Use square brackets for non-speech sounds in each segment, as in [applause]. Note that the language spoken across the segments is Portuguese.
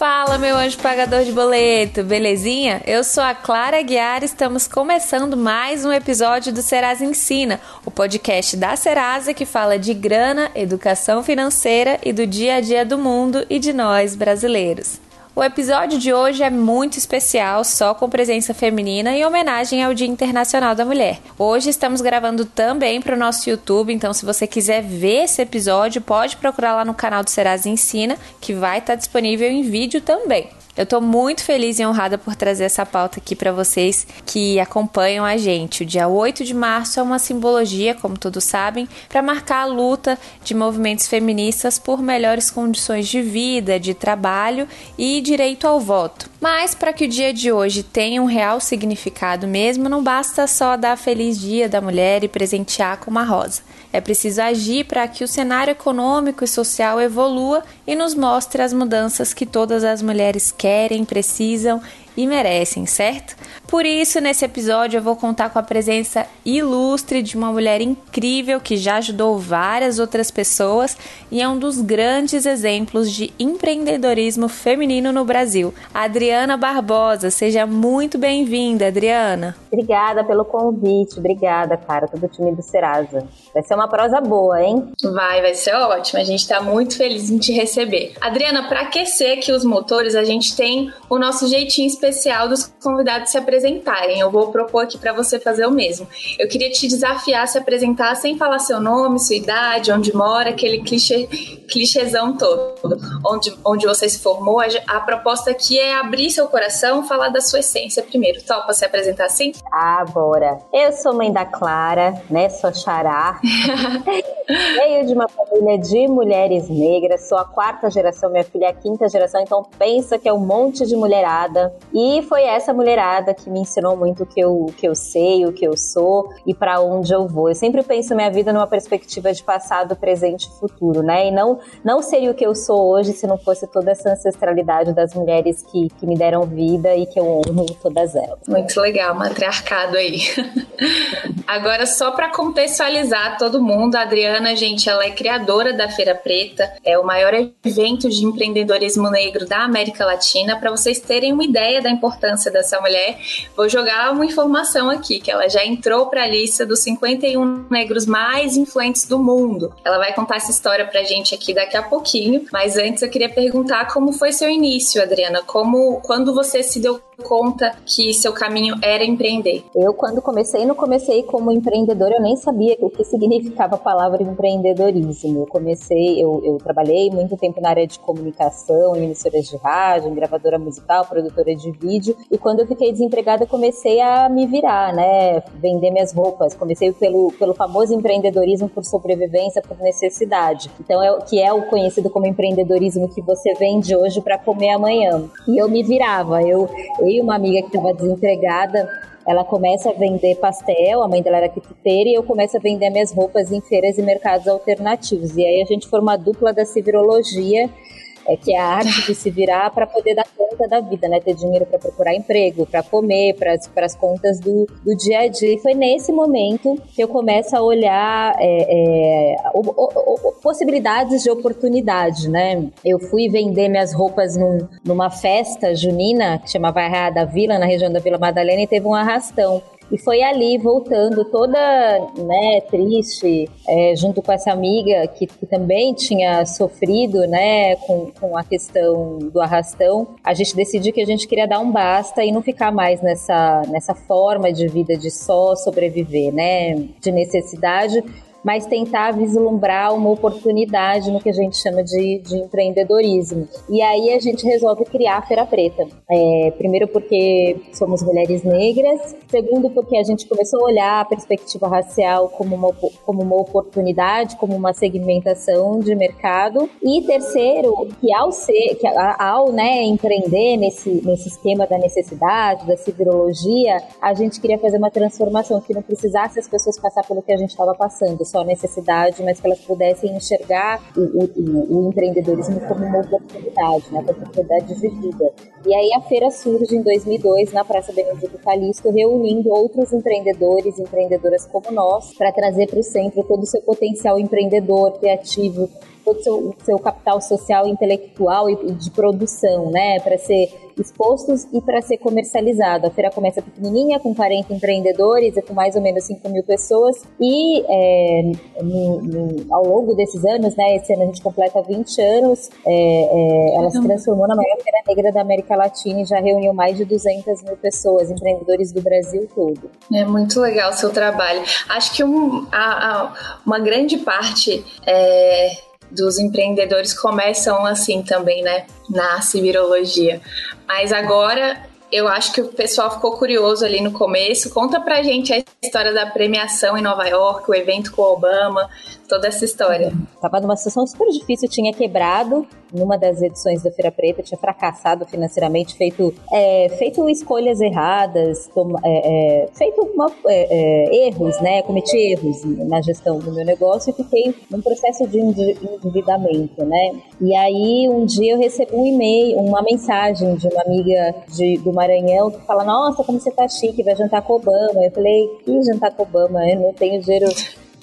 Fala, meu anjo pagador de boleto, belezinha? Eu sou a Clara Guiar e estamos começando mais um episódio do Serasa Ensina, o podcast da Serasa que fala de grana, educação financeira e do dia a dia do mundo e de nós brasileiros. O episódio de hoje é muito especial, só com presença feminina em homenagem ao Dia Internacional da Mulher. Hoje estamos gravando também para o nosso YouTube, então se você quiser ver esse episódio, pode procurar lá no canal do Serasa Ensina, que vai estar disponível em vídeo também. Eu estou muito feliz e honrada por trazer essa pauta aqui para vocês que acompanham a gente. O dia 8 de março é uma simbologia, como todos sabem, para marcar a luta de movimentos feministas por melhores condições de vida, de trabalho e direito ao voto. Mas para que o dia de hoje tenha um real significado mesmo, não basta só dar feliz dia da mulher e presentear com uma rosa. É preciso agir para que o cenário econômico e social evolua e nos mostre as mudanças que todas as mulheres querem, precisam e merecem, certo? Por isso, nesse episódio, eu vou contar com a presença ilustre de uma mulher incrível que já ajudou várias outras pessoas e é um dos grandes exemplos de empreendedorismo feminino no Brasil. Adriana Barbosa, seja muito bem-vinda, Adriana. Obrigada pelo convite, obrigada, cara, todo o time do Serasa. Vai ser uma prosa boa, hein? Vai, vai ser ótimo. A gente tá muito feliz em te receber. Adriana, para aquecer aqui os motores, a gente tem o nosso jeitinho especial dos convidados se apresentarem. Eu vou propor aqui para você fazer o mesmo. Eu queria te desafiar a se apresentar sem falar seu nome, sua idade, onde mora, aquele clichê, clichêzão todo. Onde, onde você se formou. A, a proposta aqui é abrir seu coração, falar da sua essência primeiro. Topa se apresentar assim? Ah, bora. Eu sou mãe da Clara, né? Sou xará. [laughs] Veio de uma família de mulheres negras. Sou a quarta geração, minha filha é a quinta geração. Então pensa que é um monte de mulherada. E foi essa mulherada que me ensinou muito o que eu, o que eu sei, o que eu sou e para onde eu vou. Eu sempre penso minha vida numa perspectiva de passado, presente e futuro, né? E não, não seria o que eu sou hoje se não fosse toda essa ancestralidade das mulheres que, que me deram vida e que eu honro todas elas. Muito legal, matriarcado aí. [laughs] Agora, só para contextualizar todo mundo, a Adriana, gente, ela é criadora da Feira Preta, é o maior evento de empreendedorismo negro da América Latina. Para vocês terem uma ideia da importância dessa mulher, vou jogar uma informação aqui, que ela já entrou para a lista dos 51 negros mais influentes do mundo. Ela vai contar essa história pra gente aqui daqui a pouquinho, mas antes eu queria perguntar como foi seu início, Adriana, como quando você se deu conta que seu caminho era empreender? Eu, quando comecei, não comecei como empreendedora, eu nem sabia o que significava a palavra empreendedorismo. Eu comecei, eu, eu trabalhei muito tempo na área de comunicação, em emissoras de rádio, em gravadora musical, produtora de vídeo, e quando eu fiquei desempregada, comecei a me virar, né? Vender minhas roupas. Comecei pelo, pelo famoso empreendedorismo por sobrevivência, por necessidade. Então, é, que é o conhecido como empreendedorismo que você vende hoje para comer amanhã. E eu me virava, eu, eu uma amiga que estava desempregada, ela começa a vender pastel, a mãe dela era quituteira, e eu começo a vender minhas roupas em feiras e mercados alternativos. E aí a gente forma a dupla da civirologia é, que a arte de se virar para poder dar conta da vida, né? Ter dinheiro para procurar emprego, para comer, para as contas do, do dia a dia. E foi nesse momento que eu começo a olhar é, é, o, o, o, possibilidades de oportunidade, né? Eu fui vender minhas roupas num, numa festa junina que chamava Arraia da Vila, na região da Vila Madalena, e teve um arrastão. E foi ali, voltando, toda né, triste, é, junto com essa amiga que, que, também tinha sofrido né, com, com a questão do arrastão, a gente decidiu que a gente queria dar um basta e não ficar mais nessa, nessa forma de vida de só sobreviver, né, de necessidade mas tentar vislumbrar uma oportunidade no que a gente chama de, de empreendedorismo. E aí a gente resolve criar a Feira Preta. É, primeiro porque somos mulheres negras, segundo porque a gente começou a olhar a perspectiva racial como uma, como uma oportunidade, como uma segmentação de mercado, e terceiro, que ao ser, que ao né, empreender nesse, nesse esquema da necessidade, da civirologia, a gente queria fazer uma transformação que não precisasse as pessoas passar pelo que a gente estava passando, só necessidade, mas que elas pudessem enxergar o, o, o empreendedorismo como uma oportunidade, né, uma oportunidade de vida. E aí a feira surge em 2002 na Praça Benedito Calixto, reunindo outros empreendedores e empreendedoras como nós, para trazer para o centro todo o seu potencial empreendedor, criativo, todo o seu, seu capital social, intelectual e, e de produção, né, para ser expostos e para ser comercializado. A feira começa pequenininha, com 40 empreendedores e com mais ou menos 5 mil pessoas. E é, no, no, ao longo desses anos, né, esse ano a gente completa 20 anos, é, é, ela se transformou na maior feira negra da América Latina e já reuniu mais de 200 mil pessoas, empreendedores do Brasil todo. É muito legal o seu trabalho. Acho que um, a, a, uma grande parte é, dos empreendedores começam assim também, né? Na civirologia. Mas agora eu acho que o pessoal ficou curioso ali no começo. Conta pra gente a história da premiação em Nova York, o evento com o Obama, toda essa história. Tava numa situação super difícil, tinha quebrado numa das edições da Feira Preta, tinha fracassado financeiramente, feito, é, feito escolhas erradas, tom, é, é, feito uma, é, é, erros, né? Cometi erros na gestão do meu negócio e fiquei num processo de endividamento, né? E aí um dia eu recebi um e-mail, uma mensagem de uma amiga de, do Maranhão que fala: Nossa, como você tá chique, vai jantar com Obama. Eu falei: Que jantar com Obama? Eu não tenho dinheiro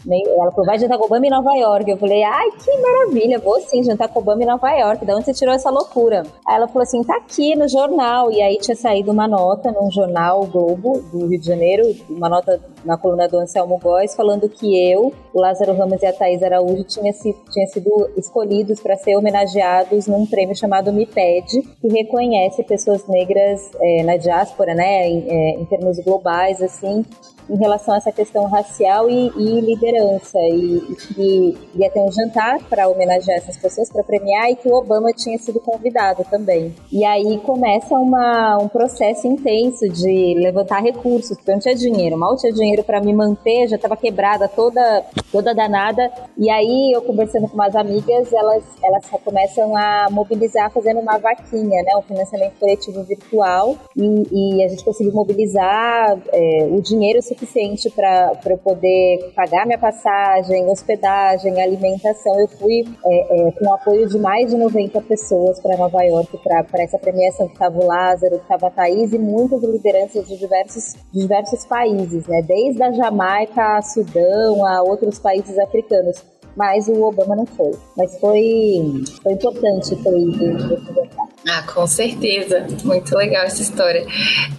ela falou, vai jantar com Obama em Nova York. Eu falei, ai, que maravilha, vou sim jantar com Obama em Nova York. Da onde você tirou essa loucura? Aí ela falou assim, tá aqui no jornal. E aí tinha saído uma nota num jornal Globo do Rio de Janeiro, uma nota na coluna do Anselmo Góes, falando que eu, o Lázaro Ramos e a Thaís Araújo tinha, se, tinha sido escolhidos para ser homenageados num prêmio chamado MIPED, que reconhece pessoas negras é, na diáspora, né, em, é, em termos globais, assim, em relação a essa questão racial e, e liderança. E, ia ter um jantar para homenagear essas pessoas, para premiar, e que o Obama tinha sido convidado também. E aí começa uma, um processo intenso de levantar recursos, porque não tinha dinheiro, mal tinha dinheiro para me manter, já estava quebrada toda, toda danada. E aí eu conversando com umas amigas, elas, elas começam a mobilizar fazendo uma vaquinha, né, um financiamento coletivo virtual, e, e a gente conseguiu mobilizar é, o dinheiro suficiente para eu poder pagar minha passagem, hospedagem, alimentação. Eu fui é, é, com o apoio de mais de 90 pessoas para Nova York para essa premiação que estava o Lázaro, que estava a Thaís e muitas lideranças de diversos, de diversos países, né? Desde a Jamaica a Sudão, a outros países africanos mas o Obama não foi. Mas foi, foi importante ter ido ah, com certeza. Muito legal essa história.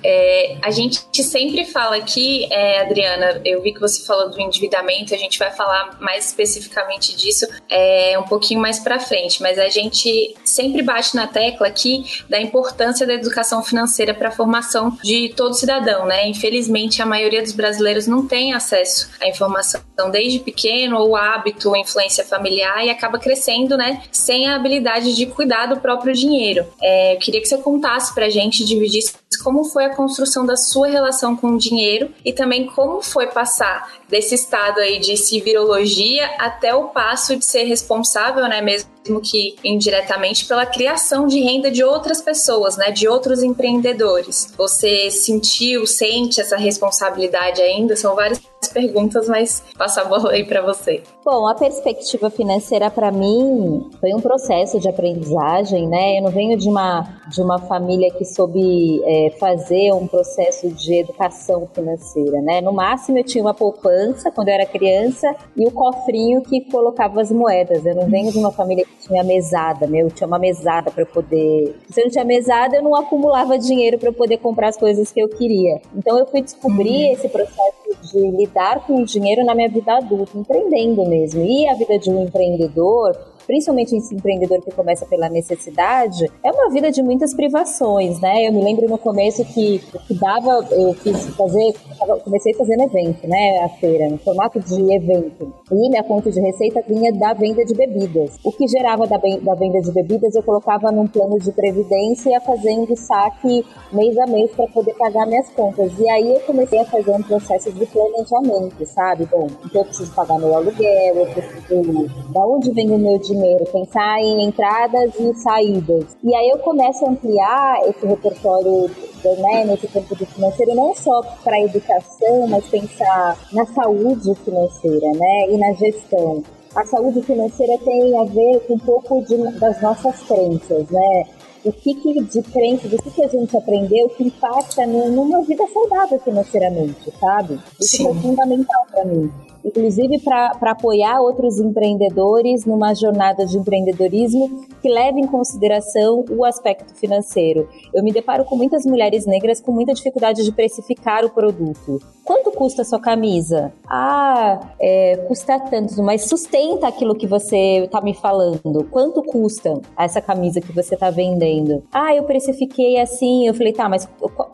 É, a gente sempre fala aqui, é, Adriana, eu vi que você falou do endividamento, a gente vai falar mais especificamente disso é, um pouquinho mais para frente, mas a gente sempre bate na tecla aqui da importância da educação financeira para a formação de todo cidadão, né? Infelizmente, a maioria dos brasileiros não tem acesso à informação desde pequeno ou hábito, influência familiar e acaba crescendo, né, sem a habilidade de cuidar do próprio dinheiro. É, eu queria que você contasse pra gente, dividisse como foi a construção da sua relação com o dinheiro e também como foi passar desse estado aí de civirologia até o passo de ser responsável, né, mesmo que indiretamente pela criação de renda de outras pessoas, né, de outros empreendedores. Você sentiu, sente essa responsabilidade ainda? São várias perguntas, mas passo a bola aí para você. Bom, a perspectiva financeira para mim foi um processo de aprendizagem, né? Eu não venho de uma de uma família que soube é, fazer um processo de educação financeira, né? No máximo eu tinha uma poupança quando eu era criança e o cofrinho que colocava as moedas. Eu não venho de uma família que tinha mesada, meu, eu tinha uma mesada para poder. Se eu não tinha mesada, eu não acumulava dinheiro para poder comprar as coisas que eu queria. Então eu fui descobrir uhum. esse processo de lidar com o dinheiro na minha vida adulta, empreendendo mesmo. E a vida de um empreendedor principalmente esse empreendedor que começa pela necessidade, é uma vida de muitas privações, né? Eu me lembro no começo que o que dava, eu fiz fazer, comecei fazendo evento, né? A feira, no formato de evento. E minha conta de receita vinha da venda de bebidas. O que gerava da, da venda de bebidas, eu colocava num plano de previdência e ia fazendo saque mês a mês para poder pagar minhas contas. E aí eu comecei a fazer um processo de planejamento, sabe? Bom, então eu preciso pagar meu aluguel, eu preciso. Da onde vem o meu dinheiro? Dinheiro, pensar em entradas e saídas. E aí eu começo a ampliar esse repertório né, nesse campo do financeiro, não só para a educação, mas pensar na saúde financeira né, e na gestão. A saúde financeira tem a ver com um pouco de, das nossas crenças, né? o que, que de crenças, o que, que a gente aprendeu que impacta numa vida saudável financeiramente, sabe? Isso Sim. é fundamental para mim inclusive para apoiar outros empreendedores numa jornada de empreendedorismo que leve em consideração o aspecto financeiro. Eu me deparo com muitas mulheres negras com muita dificuldade de precificar o produto. Quanto custa a sua camisa? Ah, é, custa tanto, mas sustenta aquilo que você está me falando. Quanto custa essa camisa que você está vendendo? Ah, eu precifiquei assim. Eu falei, tá, mas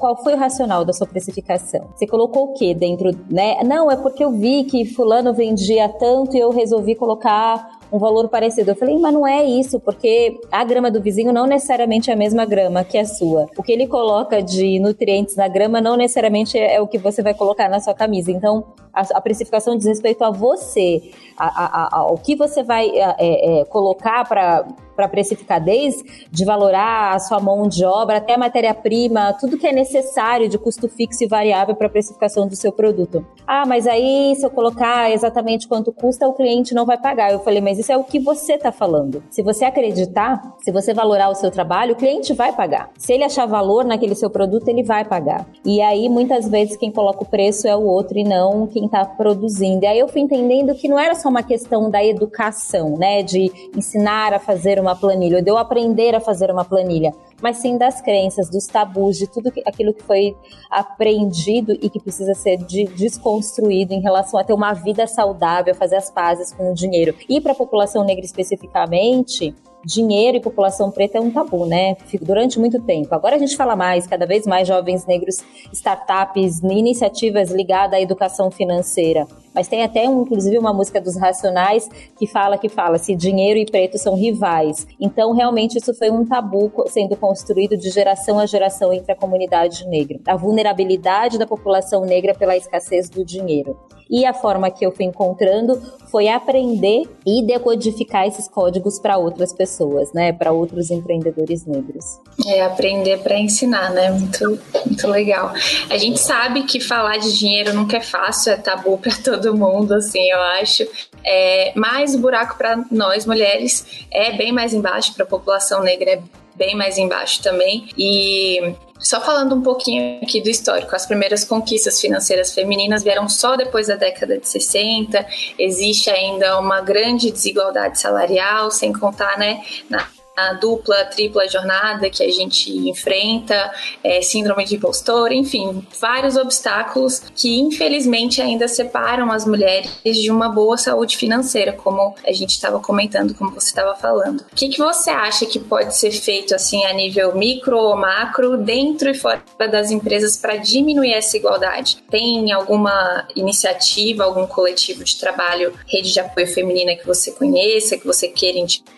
qual foi o racional da sua precificação? Você colocou o que dentro, né? Não, é porque eu vi que fulano vendia tanto e eu resolvi colocar um valor parecido. Eu falei, mas não é isso, porque a grama do vizinho não necessariamente é a mesma grama que a sua. O que ele coloca de nutrientes na grama não necessariamente é o que você vai colocar na sua camisa. Então, a, a precificação diz respeito a você, a, a, ao que você vai é, é, colocar para para precificar, desde de valorar a sua mão de obra até matéria-prima, tudo que é necessário de custo fixo e variável para a precificação do seu produto. Ah, mas aí se eu colocar exatamente quanto custa, o cliente não vai pagar. Eu falei, mas isso é o que você está falando. Se você acreditar, se você valorar o seu trabalho, o cliente vai pagar. Se ele achar valor naquele seu produto, ele vai pagar. E aí, muitas vezes, quem coloca o preço é o outro e não quem está produzindo. E aí eu fui entendendo que não era só uma questão da educação, né? De ensinar a fazer uma planilha, de eu aprender a fazer uma planilha, mas sim das crenças, dos tabus, de tudo aquilo que foi aprendido e que precisa ser de, desconstruído em relação a ter uma vida saudável, fazer as pazes com o dinheiro. E para a população negra especificamente, dinheiro e população preta é um tabu, né? Durante muito tempo. Agora a gente fala mais, cada vez mais jovens negros, startups, iniciativas ligadas à educação financeira. Mas tem até, um, inclusive, uma música dos Racionais que fala que fala se dinheiro e preto são rivais. Então, realmente, isso foi um tabu sendo construído de geração a geração entre a comunidade negra. A vulnerabilidade da população negra pela escassez do dinheiro. E a forma que eu fui encontrando foi aprender e decodificar esses códigos para outras pessoas, né? Para outros empreendedores negros. É aprender para ensinar, né? Muito, muito legal. A gente sabe que falar de dinheiro nunca é fácil, é tabu [laughs] para todo mundo, assim, eu acho. É, mas o buraco para nós mulheres é bem mais embaixo, para a população negra é bem mais embaixo também. E só falando um pouquinho aqui do histórico, as primeiras conquistas financeiras femininas vieram só depois da década de 60. Existe ainda uma grande desigualdade salarial, sem contar, né, na a dupla, tripla jornada que a gente enfrenta, é, síndrome de impostor, enfim, vários obstáculos que infelizmente ainda separam as mulheres de uma boa saúde financeira, como a gente estava comentando, como você estava falando. O que, que você acha que pode ser feito assim a nível micro ou macro, dentro e fora das empresas para diminuir essa igualdade? Tem alguma iniciativa, algum coletivo de trabalho, rede de apoio feminina que você conheça, que você queira indicar?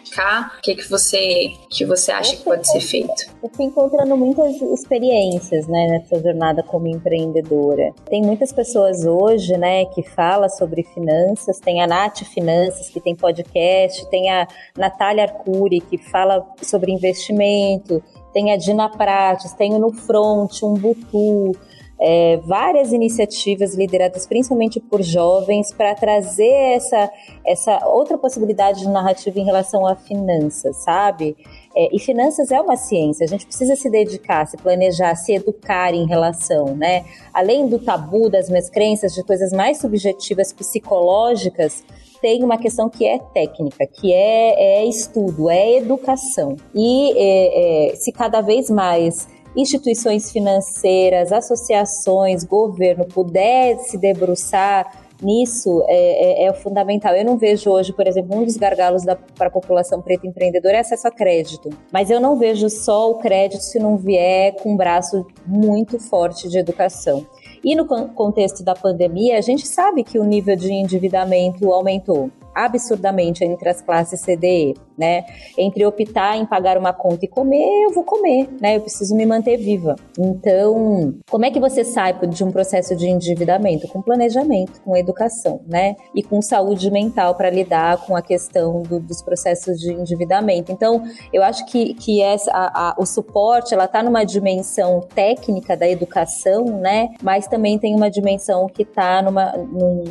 O que, que você que você acha que pode ser feito? Eu fui encontrando muitas experiências, né, nessa jornada como empreendedora. Tem muitas pessoas hoje, né, que falam sobre finanças. Tem a Nath Finanças que tem podcast, tem a Natália Arcuri que fala sobre investimento, tem a Dina Prates, tem o No Front, um Butu é, várias iniciativas lideradas principalmente por jovens para trazer essa, essa outra possibilidade de narrativa em relação a finanças, sabe? É, e finanças é uma ciência, a gente precisa se dedicar, se planejar, se educar em relação, né? Além do tabu das minhas crenças, de coisas mais subjetivas, psicológicas, tem uma questão que é técnica, que é, é estudo, é educação. E é, é, se cada vez mais instituições financeiras, associações, governo puder se debruçar nisso é, é, é, fundamental. Eu não vejo hoje, por exemplo, um dos gargalos para a população preta empreendedora é acesso a crédito. Mas eu não vejo só o crédito se não vier com um braço muito forte de educação. E no contexto da pandemia, a gente sabe que o nível de endividamento aumentou absurdamente entre as classes CDE. Né? Entre optar em pagar uma conta e comer, eu vou comer, né? Eu preciso me manter viva. Então, como é que você sai de um processo de endividamento? Com planejamento, com educação, né? E com saúde mental para lidar com a questão do, dos processos de endividamento. Então, eu acho que, que essa, a, a, o suporte, ela está numa dimensão técnica da educação, né? Mas também tem uma dimensão que está num,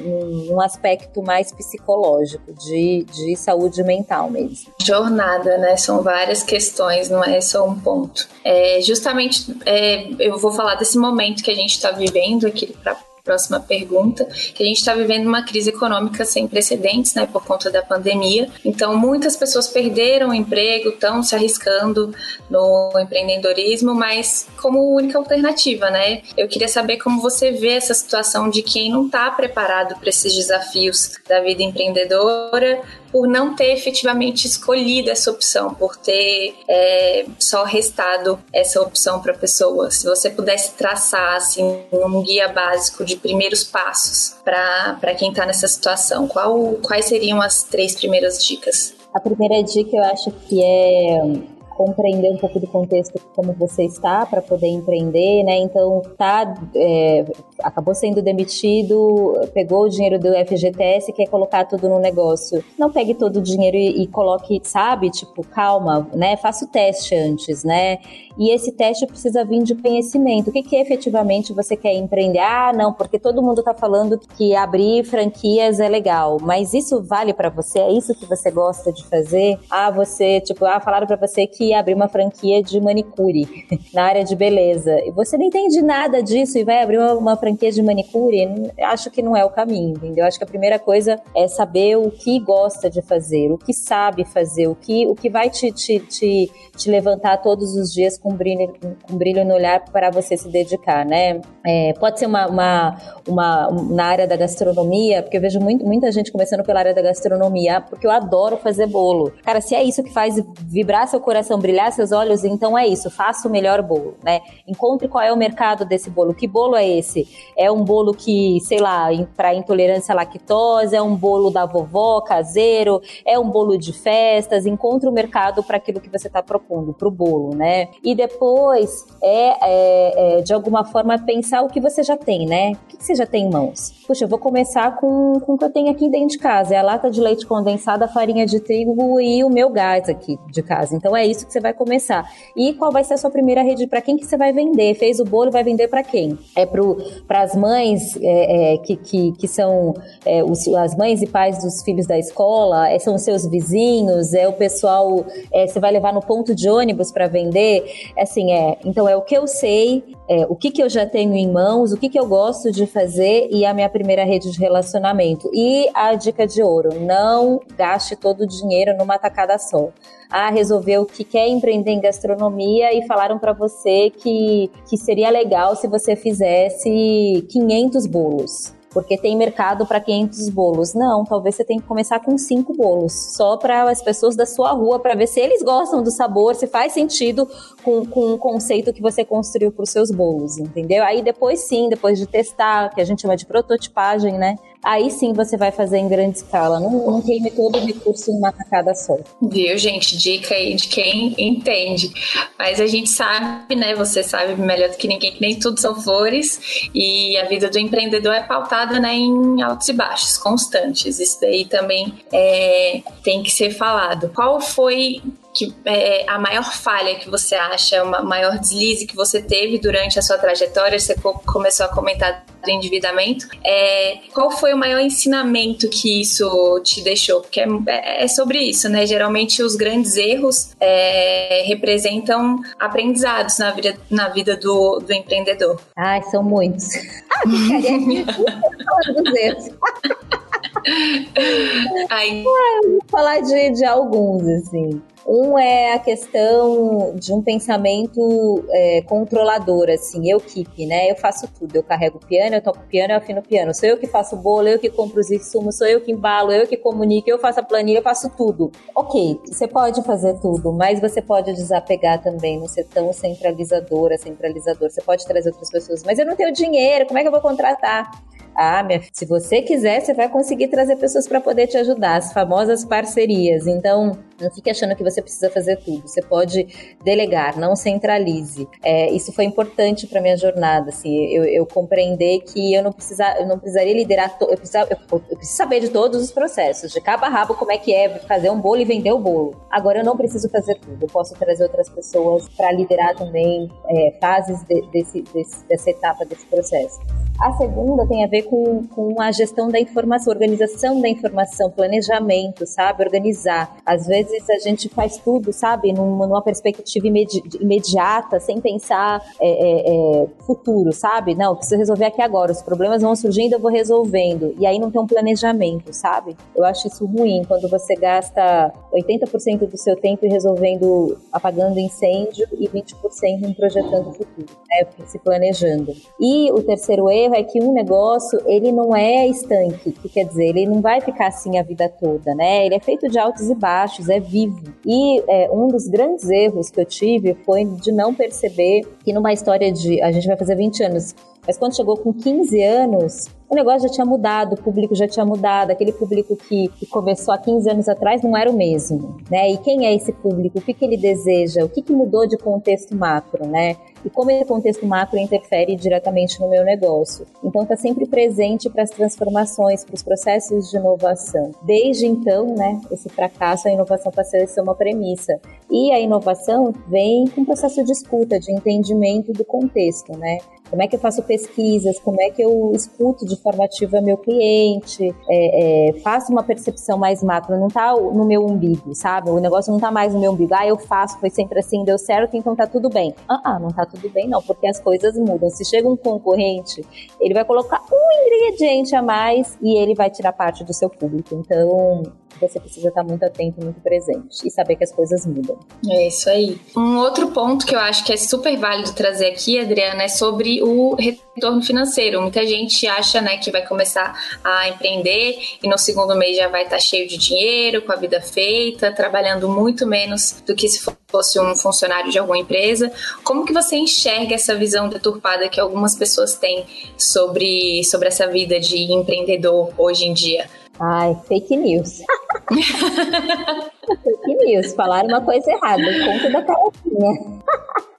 num aspecto mais psicológico, de, de saúde mental mesmo jornada, né? São várias questões, não é só um ponto. É, justamente, é, eu vou falar desse momento que a gente está vivendo aqui para próxima pergunta, que a gente está vivendo uma crise econômica sem precedentes, né, por conta da pandemia. Então, muitas pessoas perderam o emprego, estão se arriscando no empreendedorismo, mas como única alternativa, né? Eu queria saber como você vê essa situação de quem não está preparado para esses desafios da vida empreendedora, por não ter efetivamente escolhido essa opção, por ter é, só restado essa opção para a pessoa. Se você pudesse traçar assim, um guia básico de primeiros passos para quem está nessa situação, qual, quais seriam as três primeiras dicas? A primeira dica eu acho que é compreender um pouco do contexto como você está para poder empreender, né? Então, tá, é, acabou sendo demitido, pegou o dinheiro do FGTS e quer colocar tudo no negócio. Não pegue todo o dinheiro e, e coloque, sabe? Tipo, calma, né? Faça o teste antes, né? E esse teste precisa vir de conhecimento. O que, que efetivamente você quer empreender? Ah, não, porque todo mundo está falando que abrir franquias é legal, mas isso vale para você? É isso que você gosta de fazer? Ah, você, tipo, ah, falaram para você que ia abrir uma franquia de manicure [laughs] na área de beleza. E você não entende nada disso e vai abrir uma, uma franquia de manicure? Acho que não é o caminho, entendeu? Acho que a primeira coisa é saber o que gosta de fazer, o que sabe fazer, o que, o que vai te, te, te, te levantar todos os dias com brilho, com brilho no olhar para você se dedicar, né? É, pode ser uma, uma, uma, na área da gastronomia, porque eu vejo muito, muita gente começando pela área da gastronomia, porque eu adoro fazer bolo. Cara, se é isso que faz vibrar seu coração, brilhar seus olhos, então é isso, faça o melhor bolo, né? Encontre qual é o mercado desse bolo. Que bolo é esse? É um bolo que, sei lá, para intolerância à lactose, é um bolo da vovó, caseiro, é um bolo de festas. Encontre o mercado para aquilo que você está propondo, para o bolo, né? E depois é, é, é, de alguma forma pensar o que você já tem, né? O que você já tem em mãos? Puxa, eu vou começar com, com o que eu tenho aqui dentro de casa. É a lata de leite condensado, a farinha de trigo e o meu gás aqui de casa. Então é isso que você vai começar. E qual vai ser a sua primeira rede? Para quem que você vai vender? Fez o bolo, vai vender para quem? É para as mães é, é, que, que, que são é, os, as mães e pais dos filhos da escola? É, são os seus vizinhos? É o pessoal? Você vai levar no ponto de ônibus para vender? Assim, é. Então é o que eu sei, é, o que, que eu já tenho em mãos, o que, que eu gosto de fazer e a minha primeira rede de relacionamento. E a dica de ouro: não gaste todo o dinheiro numa tacada só. Ah, resolveu que quer empreender em gastronomia e falaram para você que, que seria legal se você fizesse 500 bolos porque tem mercado para 500 bolos. Não, talvez você tenha que começar com cinco bolos, só para as pessoas da sua rua, para ver se eles gostam do sabor, se faz sentido com, com o conceito que você construiu para os seus bolos, entendeu? Aí depois sim, depois de testar, que a gente chama de prototipagem, né? Aí sim você vai fazer em grande escala. Não, não queime todo o recurso em uma tacada só. Viu, gente? Dica aí de quem entende. Mas a gente sabe, né? Você sabe melhor do que ninguém que nem tudo são flores. E a vida do empreendedor é pautada né, em altos e baixos, constantes. Isso daí também é, tem que ser falado. Qual foi que é a maior falha que você acha, o maior deslize que você teve durante a sua trajetória? Você começou a comentar do endividamento. É, qual foi o maior ensinamento que isso te deixou? Porque é, é, é sobre isso, né? Geralmente os grandes erros é, representam aprendizados na vida, na vida do, do empreendedor. Ai, são muitos. Ah, ficaria aqui [laughs] falando dos erros. [laughs] Ai. Vou falar de, de alguns, assim. Um é a questão de um pensamento é, controlador, assim, eu keep, né? Eu faço tudo. Eu carrego o piano, eu toco o piano, eu afino o piano. Sou eu que faço o bolo, eu que compro os insumos, sou eu que embalo, eu que comunico, eu faço a planilha, eu faço tudo. Ok, você pode fazer tudo, mas você pode desapegar também, não ser tão centralizadora, centralizador. Você pode trazer outras pessoas, mas eu não tenho dinheiro, como é que eu vou contratar? Ah, minha, se você quiser, você vai conseguir trazer pessoas para poder te ajudar, as famosas parcerias. Então, não fique achando que você precisa fazer tudo. Você pode delegar, não centralize. É, isso foi importante para minha jornada. Assim, eu, eu, compreender que eu não, precisa, eu não precisaria liderar. To, eu, precisa, eu, eu, preciso saber de todos os processos, de cabo a rabo, como é que é fazer um bolo e vender o bolo. Agora eu não preciso fazer tudo. Eu posso trazer outras pessoas para liderar também é, fases de, desse, desse, dessa etapa desse processo. A segunda tem a ver com, com a gestão da informação, organização da informação, planejamento, sabe? Organizar. Às vezes a gente faz tudo, sabe? Numa, numa perspectiva imedi imediata, sem pensar é, é, é, futuro, sabe? Não, preciso resolver aqui agora. Os problemas vão surgindo, eu vou resolvendo. E aí não tem um planejamento, sabe? Eu acho isso ruim quando você gasta 80% do seu tempo resolvendo, apagando incêndio e 20% em projetando o futuro, né? Se planejando. E o terceiro erro erro é que um negócio, ele não é estanque, que quer dizer, ele não vai ficar assim a vida toda, né? Ele é feito de altos e baixos, é vivo. E é, um dos grandes erros que eu tive foi de não perceber que numa história de, a gente vai fazer 20 anos, mas quando chegou com 15 anos, o negócio já tinha mudado, o público já tinha mudado, aquele público que, que, começou há 15 anos atrás não era o mesmo, né? E quem é esse público? O que, que ele deseja? O que, que mudou de contexto macro, né? E como esse contexto macro interfere diretamente no meu negócio. Então, está sempre presente para as transformações, para os processos de inovação. Desde então, né, esse fracasso, a inovação passou a ser uma premissa. E a inovação vem com um processo de escuta, de entendimento do contexto, né? Como é que eu faço pesquisas? Como é que eu escuto de forma ativa meu cliente? É, é, faço uma percepção mais macro, não tá no meu umbigo, sabe? O negócio não tá mais no meu umbigo. Ah, eu faço, foi sempre assim, deu certo, então tá tudo bem. Ah, ah, não tá tudo bem não, porque as coisas mudam. Se chega um concorrente, ele vai colocar um ingrediente a mais e ele vai tirar parte do seu público. Então, você precisa estar muito atento, muito presente e saber que as coisas mudam. É isso aí. Um outro ponto que eu acho que é super válido trazer aqui, Adriana, é sobre o retorno financeiro. Muita gente acha, né, que vai começar a empreender e no segundo mês já vai estar cheio de dinheiro, com a vida feita, trabalhando muito menos do que se fosse um funcionário de alguma empresa. Como que você enxerga essa visão deturpada que algumas pessoas têm sobre, sobre essa vida de empreendedor hoje em dia? Ai, fake news. [laughs] [laughs] fake news. Falaram uma coisa errada. Conta da carochinha. [laughs]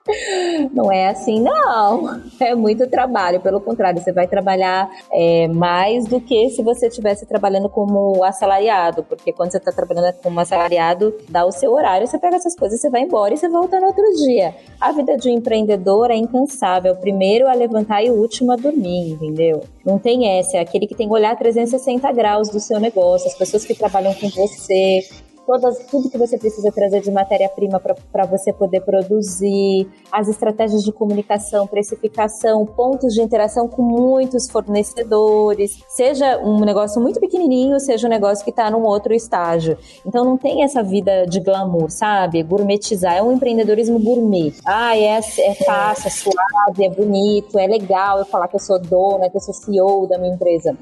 Não é assim, não. É muito trabalho. Pelo contrário, você vai trabalhar é, mais do que se você estivesse trabalhando como assalariado. Porque quando você está trabalhando como assalariado, dá o seu horário, você pega essas coisas, você vai embora e você volta no outro dia. A vida de um empreendedor é incansável. Primeiro a levantar e o último a dormir, entendeu? Não tem essa. É aquele que tem que olhar 360 graus do seu negócio. As pessoas que trabalham com você, todas, tudo que você precisa trazer de matéria-prima para você poder produzir, as estratégias de comunicação, precificação, pontos de interação com muitos fornecedores, seja um negócio muito pequenininho, seja um negócio que está num outro estágio. Então não tem essa vida de glamour, sabe? Gourmetizar, é um empreendedorismo gourmet. Ah, é, é fácil, é suave, é bonito, é legal eu falar que eu sou dona, que eu sou CEO da minha empresa.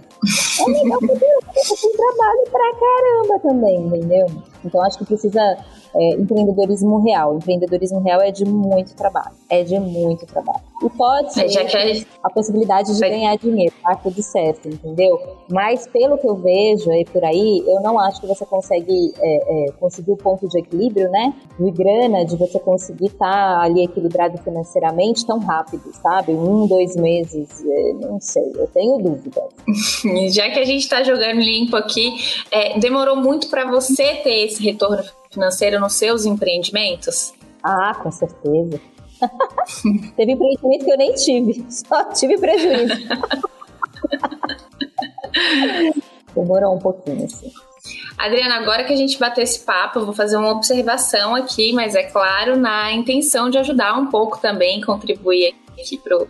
É legal porque eu tenho trabalho pra caramba também, entendeu? Então acho que precisa é, empreendedorismo real. Empreendedorismo real é de muito trabalho. É de muito trabalho. E pode ser que... a possibilidade de ganhar dinheiro, tá tudo certo, entendeu? Mas pelo que eu vejo aí por aí, eu não acho que você consegue é, é, conseguir o ponto de equilíbrio, né? De grana, de você conseguir estar tá ali equilibrado financeiramente tão rápido, sabe? Um, dois meses, é, não sei, eu tenho dúvidas. [laughs] Já que a gente está jogando limpo aqui, é, demorou muito para você ter esse retorno financeiro nos seus empreendimentos? Ah, com certeza. [laughs] Teve empreendimento que eu nem tive, [laughs] só tive prejuízo. [laughs] Demorou um pouquinho, assim. Adriana, agora que a gente bateu esse papo, eu vou fazer uma observação aqui, mas é claro, na intenção de ajudar um pouco também, contribuir aqui pro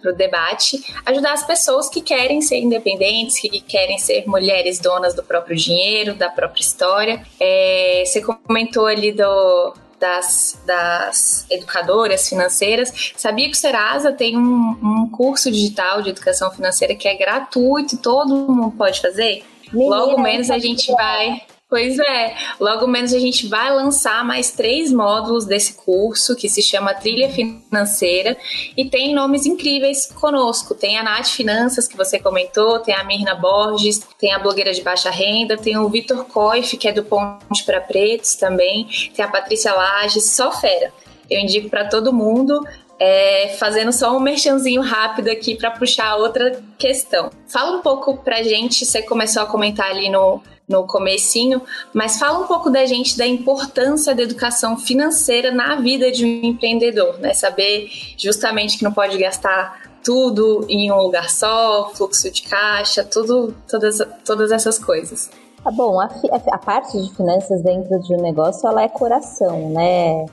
para o debate, ajudar as pessoas que querem ser independentes, que querem ser mulheres donas do próprio dinheiro, da própria história. É, você comentou ali do, das, das, educadoras financeiras. Sabia que o Serasa tem um, um, curso digital de educação financeira que é gratuito, todo mundo pode fazer? Menina, Logo menos a gente vai Pois é, logo menos a gente vai lançar mais três módulos desse curso que se chama Trilha Financeira e tem nomes incríveis conosco. Tem a Nath Finanças, que você comentou, tem a Mirna Borges, tem a blogueira de baixa renda, tem o Vitor Coif, que é do Ponte para Pretos também, tem a Patrícia Lages, só fera. Eu indico para todo mundo. É, fazendo só um merchanzinho rápido aqui para puxar outra questão. Fala um pouco pra gente, você começou a comentar ali no, no comecinho, mas fala um pouco da gente da importância da educação financeira na vida de um empreendedor, né? Saber justamente que não pode gastar tudo em um lugar só, fluxo de caixa, tudo, todas, todas essas coisas. Tá bom, a, a parte de finanças dentro de um negócio, ela é coração, né?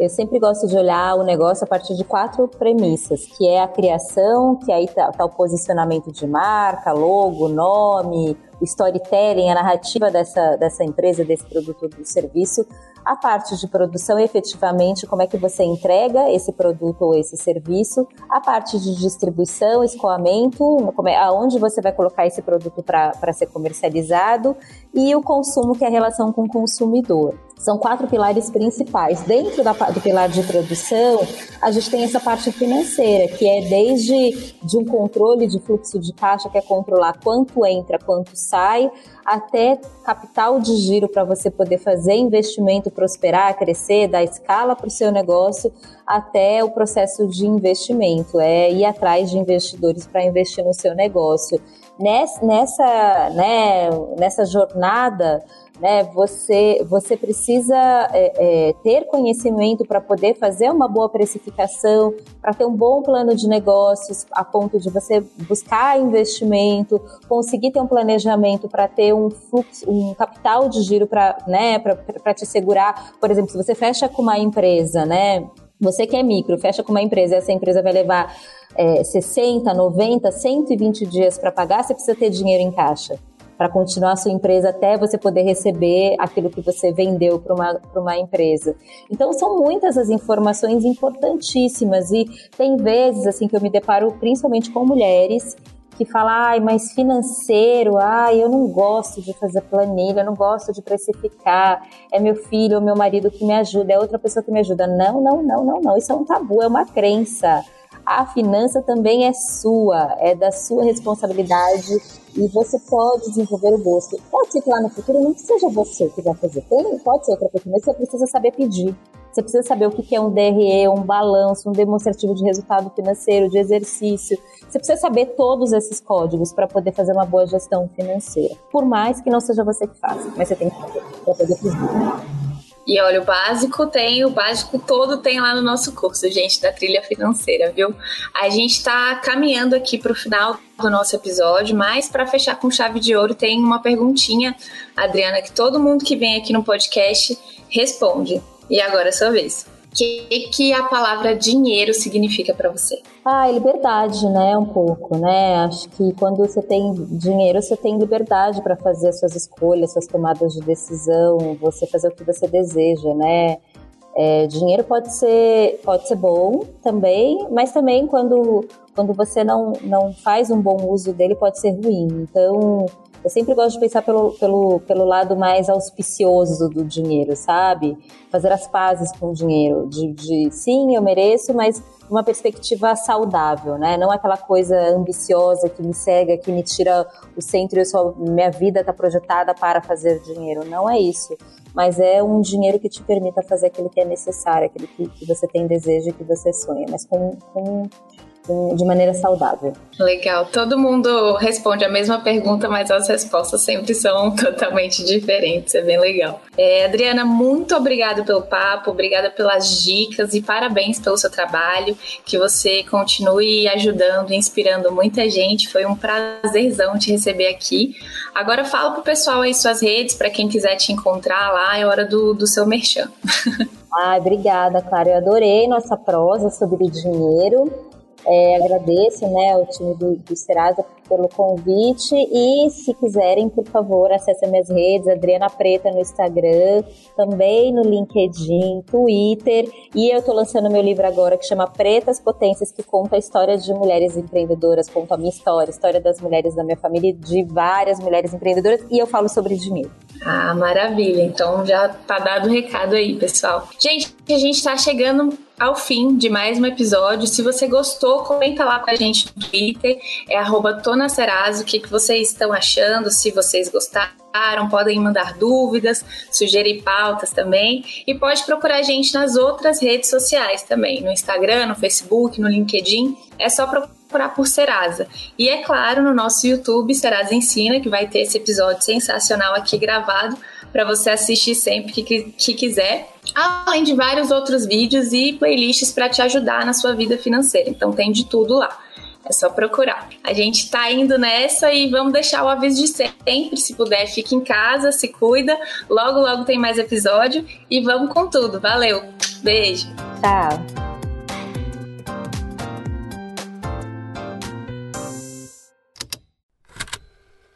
Eu sempre gosto de olhar o negócio a partir de quatro premissas, que é a criação, que aí tá, tá o posicionamento de marca, logo, nome, storytelling, a narrativa dessa, dessa empresa, desse produto ou do serviço, a parte de produção, efetivamente, como é que você entrega esse produto ou esse serviço, a parte de distribuição, escoamento, é, aonde você vai colocar esse produto para ser comercializado, e o consumo, que é a relação com o consumidor. São quatro pilares principais. Dentro da, do pilar de produção, a gente tem essa parte financeira, que é desde de um controle de fluxo de caixa, que é controlar quanto entra, quanto sai, até capital de giro para você poder fazer investimento, prosperar, crescer, dar escala para o seu negócio, até o processo de investimento, é ir atrás de investidores para investir no seu negócio. Nessa, nessa, né, nessa jornada, né? Você, você precisa é, é, ter conhecimento para poder fazer uma boa precificação, para ter um bom plano de negócios, a ponto de você buscar investimento, conseguir ter um planejamento para ter um fluxo, um capital de giro para né, te segurar. Por exemplo, se você fecha com uma empresa, né? Você que é micro, fecha com uma empresa, essa empresa vai levar é, 60, 90, 120 dias para pagar, você precisa ter dinheiro em caixa para continuar a sua empresa até você poder receber aquilo que você vendeu para uma, uma empresa. Então são muitas as informações importantíssimas e tem vezes assim que eu me deparo principalmente com mulheres que falam, ai, mas financeiro, ai, eu não gosto de fazer planilha, não gosto de precificar, é meu filho ou meu marido que me ajuda, é outra pessoa que me ajuda. Não, não, não, não, não, isso é um tabu, é uma crença a finança também é sua, é da sua responsabilidade e você pode desenvolver o gosto. Pode ser que lá no futuro não seja você que vai fazer, pode ser outra pessoa, mas você precisa saber pedir. Você precisa saber o que é um DRE, um balanço, um demonstrativo de resultado financeiro, de exercício. Você precisa saber todos esses códigos para poder fazer uma boa gestão financeira. Por mais que não seja você que faça, mas você tem que fazer para pedir. E olha, o básico tem, o básico todo tem lá no nosso curso, gente, da trilha financeira, viu? A gente está caminhando aqui para o final do nosso episódio, mas para fechar com chave de ouro, tem uma perguntinha, Adriana, que todo mundo que vem aqui no podcast responde. E agora é a sua vez que, que a palavra dinheiro significa para você? Ah, liberdade, né? Um pouco, né? Acho que quando você tem dinheiro, você tem liberdade para fazer suas escolhas, suas tomadas de decisão, você fazer o que você deseja, né? É, dinheiro pode ser, pode ser bom também, mas também quando, quando você não, não faz um bom uso dele, pode ser ruim. Então, eu sempre gosto de pensar pelo, pelo, pelo lado mais auspicioso do dinheiro, sabe? Fazer as pazes com o dinheiro. De, de sim, eu mereço, mas uma perspectiva saudável, né? Não aquela coisa ambiciosa que me cega, que me tira o centro e eu só, minha vida está projetada para fazer dinheiro. Não é isso. Mas é um dinheiro que te permita fazer aquilo que é necessário, aquilo que, que você tem desejo e que você sonha, mas com, com de maneira saudável. Legal. Todo mundo responde a mesma pergunta, mas as respostas sempre são [laughs] totalmente diferentes. É bem legal. É, Adriana, muito obrigada pelo papo, obrigada pelas dicas e parabéns pelo seu trabalho. Que você continue ajudando, inspirando muita gente. Foi um prazerzão te receber aqui. Agora fala pro pessoal aí suas redes, para quem quiser te encontrar lá, é hora do, do seu merchan. Ai, [laughs] obrigada, Clara. Eu adorei nossa prosa sobre dinheiro. É, agradeço né, ao time do, do Serasa pelo convite e se quiserem, por favor, acessem minhas redes, Adriana Preta no Instagram, também no LinkedIn, Twitter e eu estou lançando meu livro agora que chama Pretas Potências, que conta a história de mulheres empreendedoras, conta a minha história, a história das mulheres da minha família, de várias mulheres empreendedoras e eu falo sobre dinheiro. Ah, maravilha. Então já tá dado o recado aí, pessoal. Gente, a gente tá chegando ao fim de mais um episódio. Se você gostou, comenta lá com a gente no Twitter, é arroba o que, que vocês estão achando, se vocês gostaram, podem mandar dúvidas, sugerir pautas também. E pode procurar a gente nas outras redes sociais também, no Instagram, no Facebook, no LinkedIn. É só procurar por Serasa. E é claro, no nosso YouTube, Serasa Ensina, que vai ter esse episódio sensacional aqui gravado para você assistir sempre que, que quiser. Além de vários outros vídeos e playlists para te ajudar na sua vida financeira. Então tem de tudo lá. É só procurar. A gente tá indo nessa e vamos deixar o aviso de sempre. Se puder, fique em casa, se cuida. Logo, logo tem mais episódio. E vamos com tudo. Valeu. Beijo. Tchau.